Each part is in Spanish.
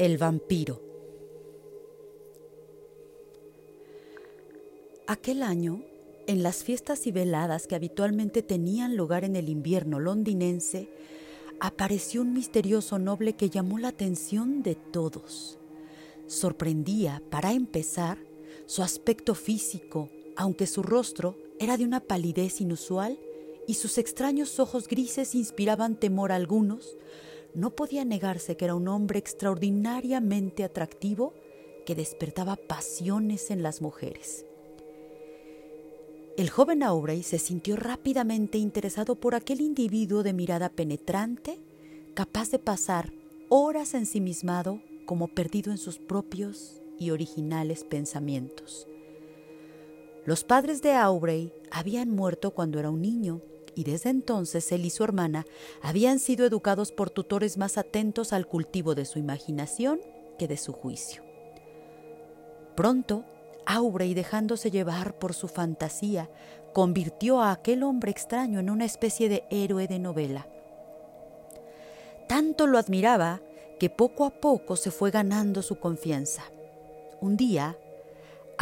El vampiro. Aquel año, en las fiestas y veladas que habitualmente tenían lugar en el invierno londinense, apareció un misterioso noble que llamó la atención de todos. Sorprendía, para empezar, su aspecto físico, aunque su rostro era de una palidez inusual y sus extraños ojos grises inspiraban temor a algunos, no podía negarse que era un hombre extraordinariamente atractivo que despertaba pasiones en las mujeres. El joven Aubrey se sintió rápidamente interesado por aquel individuo de mirada penetrante, capaz de pasar horas ensimismado como perdido en sus propios y originales pensamientos. Los padres de Aubrey habían muerto cuando era un niño y desde entonces él y su hermana habían sido educados por tutores más atentos al cultivo de su imaginación que de su juicio. Pronto, Aubrey, dejándose llevar por su fantasía, convirtió a aquel hombre extraño en una especie de héroe de novela. Tanto lo admiraba que poco a poco se fue ganando su confianza. Un día,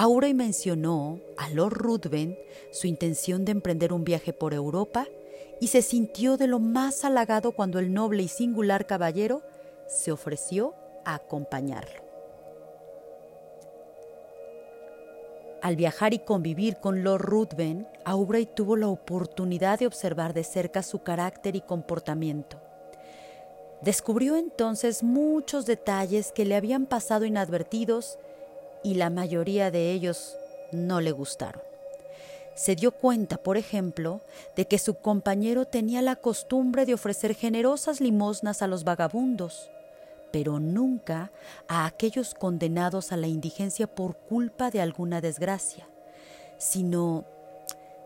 Aubrey mencionó a Lord Ruthven su intención de emprender un viaje por Europa y se sintió de lo más halagado cuando el noble y singular caballero se ofreció a acompañarlo. Al viajar y convivir con Lord Ruthven, Aubrey tuvo la oportunidad de observar de cerca su carácter y comportamiento. Descubrió entonces muchos detalles que le habían pasado inadvertidos y la mayoría de ellos no le gustaron. Se dio cuenta, por ejemplo, de que su compañero tenía la costumbre de ofrecer generosas limosnas a los vagabundos, pero nunca a aquellos condenados a la indigencia por culpa de alguna desgracia, sino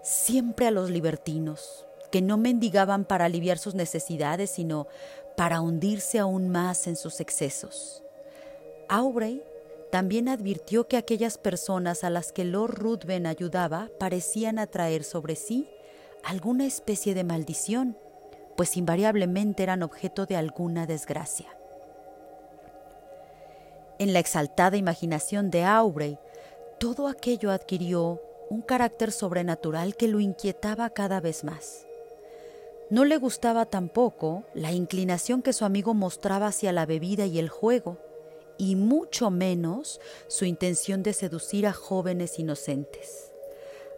siempre a los libertinos, que no mendigaban para aliviar sus necesidades, sino para hundirse aún más en sus excesos. Aubrey también advirtió que aquellas personas a las que Lord Ruthven ayudaba parecían atraer sobre sí alguna especie de maldición, pues invariablemente eran objeto de alguna desgracia. En la exaltada imaginación de Aubrey, todo aquello adquirió un carácter sobrenatural que lo inquietaba cada vez más. No le gustaba tampoco la inclinación que su amigo mostraba hacia la bebida y el juego, y mucho menos su intención de seducir a jóvenes inocentes.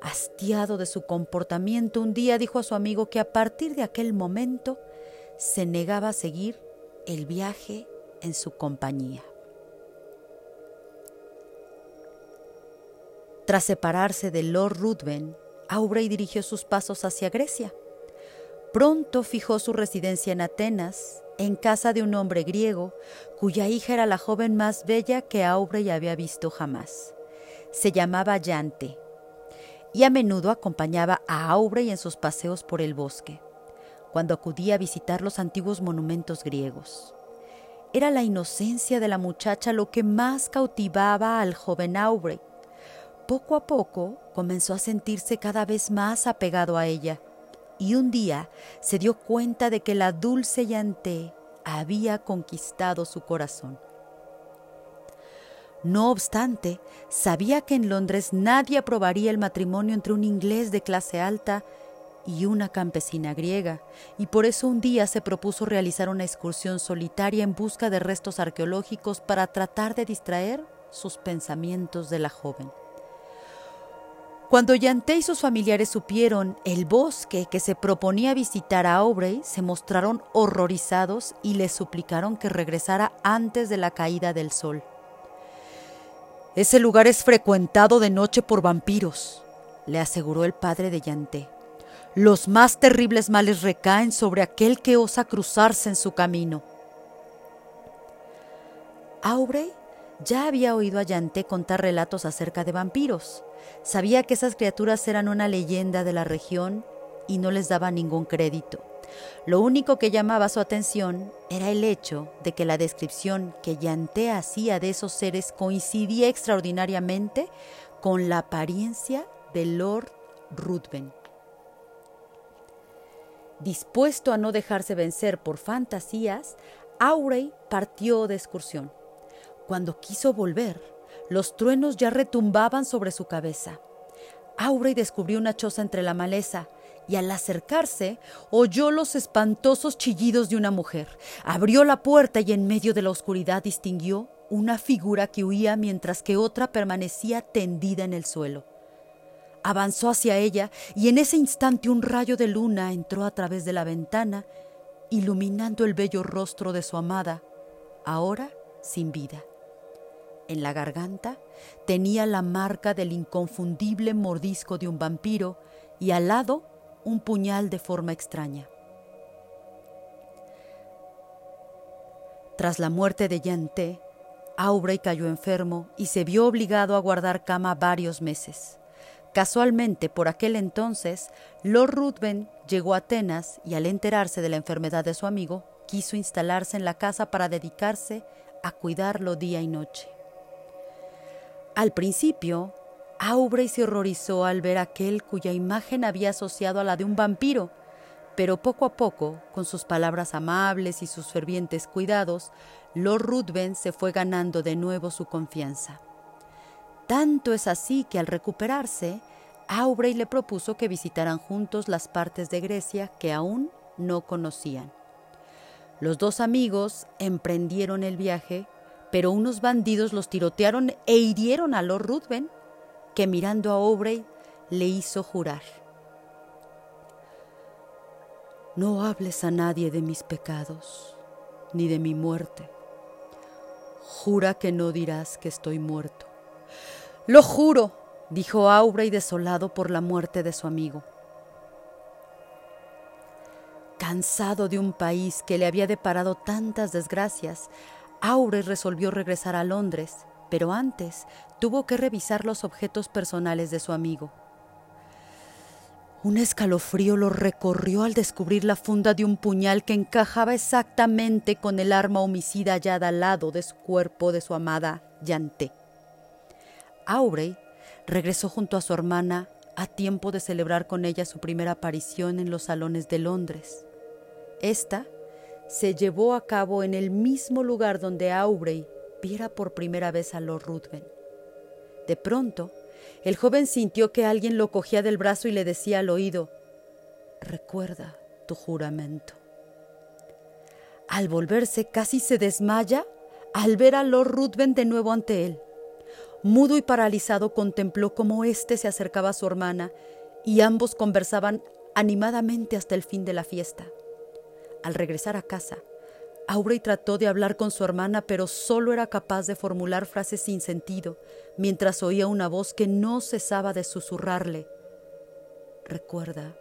Hastiado de su comportamiento, un día dijo a su amigo que a partir de aquel momento se negaba a seguir el viaje en su compañía. Tras separarse de Lord Ruthven, Aubrey dirigió sus pasos hacia Grecia. Pronto fijó su residencia en Atenas en casa de un hombre griego, cuya hija era la joven más bella que Aubrey había visto jamás. Se llamaba Yante, y a menudo acompañaba a Aubrey en sus paseos por el bosque, cuando acudía a visitar los antiguos monumentos griegos. Era la inocencia de la muchacha lo que más cautivaba al joven Aubrey. Poco a poco comenzó a sentirse cada vez más apegado a ella y un día se dio cuenta de que la dulce Yanté había conquistado su corazón. No obstante, sabía que en Londres nadie aprobaría el matrimonio entre un inglés de clase alta y una campesina griega, y por eso un día se propuso realizar una excursión solitaria en busca de restos arqueológicos para tratar de distraer sus pensamientos de la joven. Cuando Yanté y sus familiares supieron el bosque que se proponía visitar a Aubrey, se mostraron horrorizados y le suplicaron que regresara antes de la caída del sol. Ese lugar es frecuentado de noche por vampiros, le aseguró el padre de Yanté. Los más terribles males recaen sobre aquel que osa cruzarse en su camino. Aubrey ya había oído a Yanté contar relatos acerca de vampiros. Sabía que esas criaturas eran una leyenda de la región y no les daba ningún crédito. Lo único que llamaba su atención era el hecho de que la descripción que Yanté hacía de esos seres coincidía extraordinariamente con la apariencia de Lord Ruthven. Dispuesto a no dejarse vencer por fantasías, Aurey partió de excursión. Cuando quiso volver, los truenos ya retumbaban sobre su cabeza. Aubrey descubrió una choza entre la maleza y al acercarse oyó los espantosos chillidos de una mujer. Abrió la puerta y en medio de la oscuridad distinguió una figura que huía mientras que otra permanecía tendida en el suelo. Avanzó hacia ella y en ese instante un rayo de luna entró a través de la ventana, iluminando el bello rostro de su amada, ahora sin vida. En la garganta tenía la marca del inconfundible mordisco de un vampiro y al lado un puñal de forma extraña. Tras la muerte de Yanté, Aubrey cayó enfermo y se vio obligado a guardar cama varios meses. Casualmente, por aquel entonces, Lord Ruthven llegó a Atenas y al enterarse de la enfermedad de su amigo, quiso instalarse en la casa para dedicarse a cuidarlo día y noche. Al principio, Aubrey se horrorizó al ver aquel cuya imagen había asociado a la de un vampiro, pero poco a poco, con sus palabras amables y sus fervientes cuidados, Lord Ruthven se fue ganando de nuevo su confianza. Tanto es así que al recuperarse, Aubrey le propuso que visitaran juntos las partes de Grecia que aún no conocían. Los dos amigos emprendieron el viaje, pero unos bandidos los tirotearon e hirieron a Lord Ruthven que mirando a Aubrey le hizo jurar. No hables a nadie de mis pecados, ni de mi muerte. Jura que no dirás que estoy muerto. Lo juro, dijo Aubrey desolado por la muerte de su amigo. Cansado de un país que le había deparado tantas desgracias, Aubrey resolvió regresar a Londres pero antes tuvo que revisar los objetos personales de su amigo. Un escalofrío lo recorrió al descubrir la funda de un puñal que encajaba exactamente con el arma homicida hallada al lado de su cuerpo de su amada Yanté. Aubrey regresó junto a su hermana a tiempo de celebrar con ella su primera aparición en los salones de Londres. Esta se llevó a cabo en el mismo lugar donde Aubrey viera por primera vez a Lord Ruthven. De pronto, el joven sintió que alguien lo cogía del brazo y le decía al oído, Recuerda tu juramento. Al volverse casi se desmaya al ver a Lord Ruthven de nuevo ante él. Mudo y paralizado contempló cómo éste se acercaba a su hermana y ambos conversaban animadamente hasta el fin de la fiesta. Al regresar a casa, Aubrey trató de hablar con su hermana, pero solo era capaz de formular frases sin sentido, mientras oía una voz que no cesaba de susurrarle. Recuerda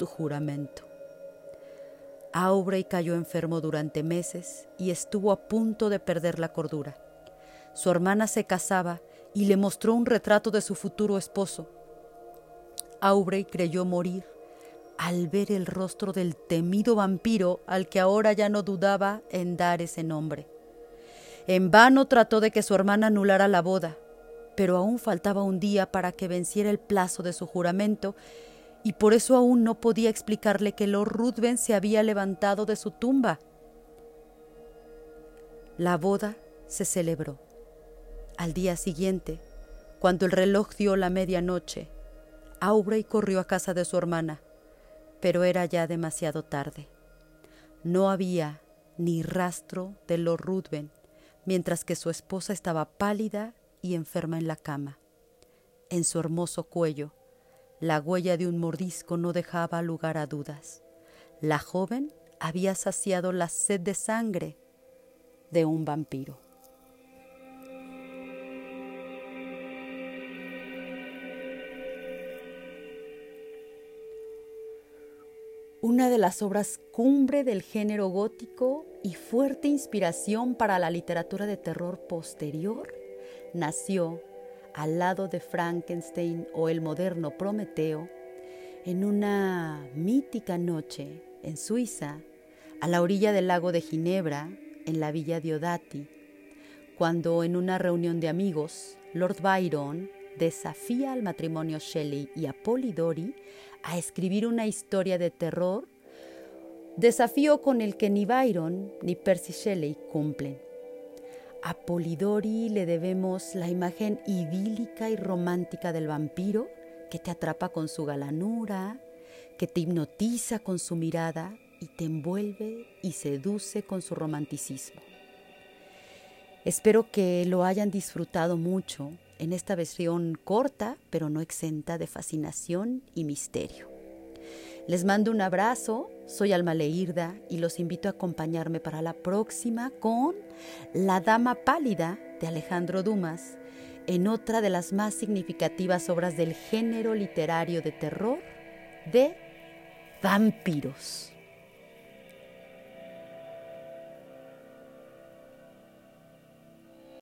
tu juramento. Aubrey cayó enfermo durante meses y estuvo a punto de perder la cordura. Su hermana se casaba y le mostró un retrato de su futuro esposo. Aubrey creyó morir al ver el rostro del temido vampiro al que ahora ya no dudaba en dar ese nombre. En vano trató de que su hermana anulara la boda, pero aún faltaba un día para que venciera el plazo de su juramento, y por eso aún no podía explicarle que Lord Ruthven se había levantado de su tumba. La boda se celebró. Al día siguiente, cuando el reloj dio la medianoche, Aubrey corrió a casa de su hermana pero era ya demasiado tarde. No había ni rastro de Lord Ruthven, mientras que su esposa estaba pálida y enferma en la cama. En su hermoso cuello, la huella de un mordisco no dejaba lugar a dudas. La joven había saciado la sed de sangre de un vampiro. Una de las obras cumbre del género gótico y fuerte inspiración para la literatura de terror posterior, nació al lado de Frankenstein o el moderno Prometeo en una mítica noche en Suiza, a la orilla del lago de Ginebra, en la villa Diodati, cuando en una reunión de amigos, Lord Byron desafía al matrimonio Shelley y a Polidori a escribir una historia de terror, desafío con el que ni Byron ni Percy Shelley cumplen. A Polidori le debemos la imagen idílica y romántica del vampiro que te atrapa con su galanura, que te hipnotiza con su mirada y te envuelve y seduce con su romanticismo. Espero que lo hayan disfrutado mucho en esta versión corta, pero no exenta de fascinación y misterio. Les mando un abrazo, soy Alma Leirda y los invito a acompañarme para la próxima con La Dama Pálida de Alejandro Dumas, en otra de las más significativas obras del género literario de terror de vampiros.